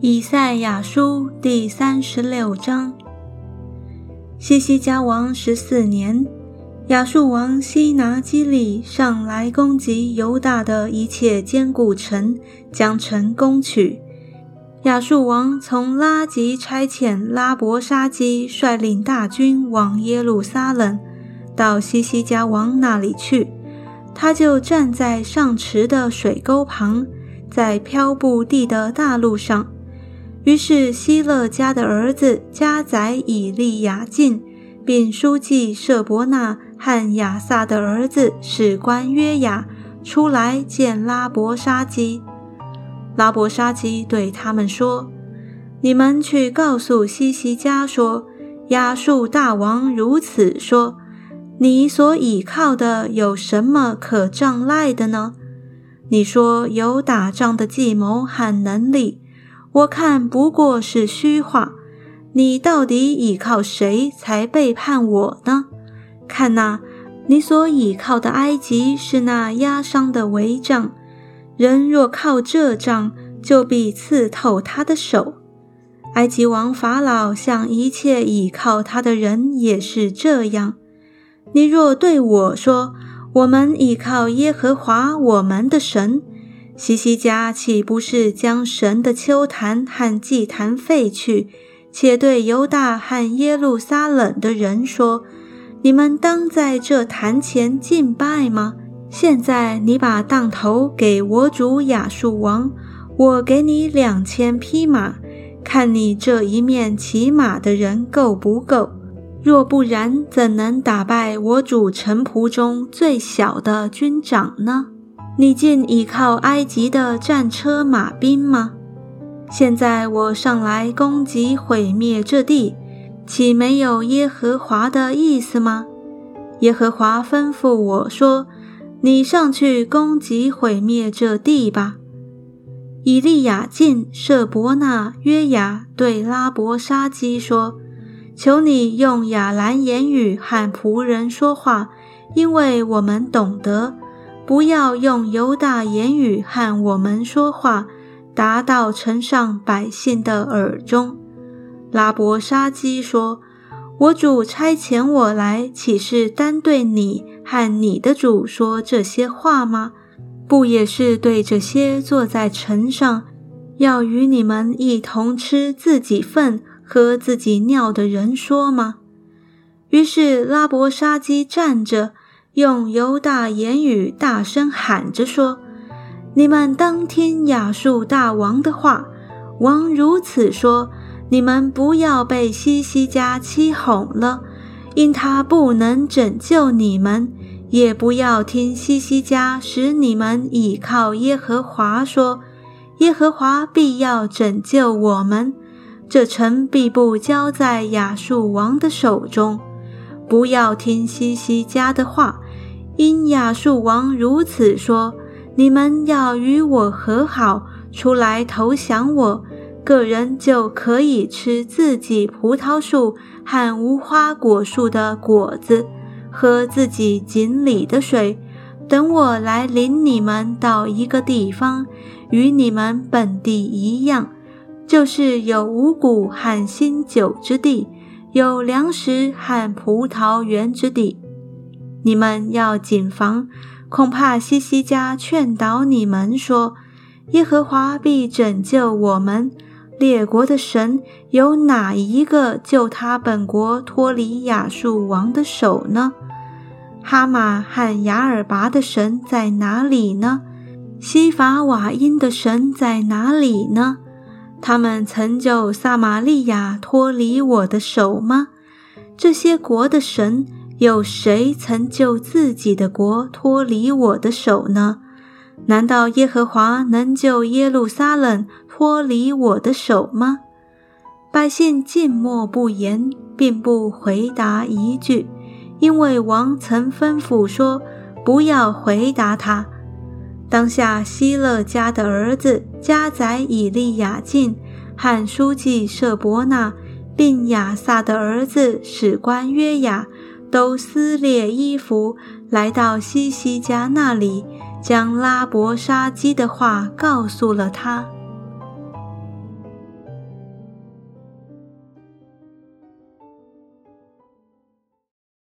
以赛亚书第三十六章。西西家王十四年，亚述王西拿基利上来攻击犹大的一切坚固城，将城攻取。亚述王从拉吉差遣拉伯沙基率领大军往耶路撒冷，到西西家王那里去。他就站在上池的水沟旁，在漂布地的大路上。于是希勒家的儿子加宰以利亚敬，并书记舍伯纳和亚萨的儿子史官约雅出来见拉伯沙基。拉伯沙基对他们说：“你们去告诉西西家说，亚述大王如此说：你所倚靠的有什么可仗赖的呢？你说有打仗的计谋和能力。”我看不过是虚话，你到底倚靠谁才背叛我呢？看呐，你所倚靠的埃及是那压伤的帷帐，人若靠这杖，就必刺透他的手。埃及王法老向一切倚靠他的人也是这样。你若对我说，我们倚靠耶和华我们的神。西西家岂不是将神的秋坛和祭坛废去，且对犹大和耶路撒冷的人说：“你们当在这坛前敬拜吗？”现在你把当头给我主亚述王，我给你两千匹马，看你这一面骑马的人够不够？若不然，怎能打败我主臣仆中最小的军长呢？你竟倚靠埃及的战车马兵吗？现在我上来攻击毁灭这地，岂没有耶和华的意思吗？耶和华吩咐我说：“你上去攻击毁灭这地吧。”以利亚敬舍伯纳约雅对拉伯沙基说：“求你用亚兰言语和仆人说话，因为我们懂得。”不要用犹大言语和我们说话，达到城上百姓的耳中。拉伯沙基说：“我主差遣我来，岂是单对你和你的主说这些话吗？不也是对这些坐在城上，要与你们一同吃自己份、喝自己尿的人说吗？”于是拉伯沙基站着。用犹大言语大声喊着说：“你们当听亚述大王的话。王如此说：你们不要被西西家欺哄了，因他不能拯救你们；也不要听西西家使你们倚靠耶和华说：耶和华必要拯救我们，这城必不交在亚述王的手中。不要听西西家的话。”因亚述王如此说：“你们要与我和好，出来投降我，个人就可以吃自己葡萄树和无花果树的果子，喝自己井里的水。等我来领你们到一个地方，与你们本地一样，就是有五谷和新酒之地，有粮食和葡萄园之地。”你们要谨防，恐怕西西家劝导你们说：“耶和华必拯救我们。列国的神有哪一个救他本国脱离亚述王的手呢？哈马和雅尔拔的神在哪里呢？西法瓦因的神在哪里呢？他们曾救撒玛利亚脱离我的手吗？这些国的神。”有谁曾救自己的国脱离我的手呢？难道耶和华能救耶路撒冷脱离我的手吗？百姓静默不言，并不回答一句，因为王曾吩咐说：“不要回答他。”当下希勒家的儿子加宰以利亚敬汉书记舍伯纳，并亚萨的儿子史官约雅。都撕裂衣服，来到西西家那里，将拉伯沙基的话告诉了他。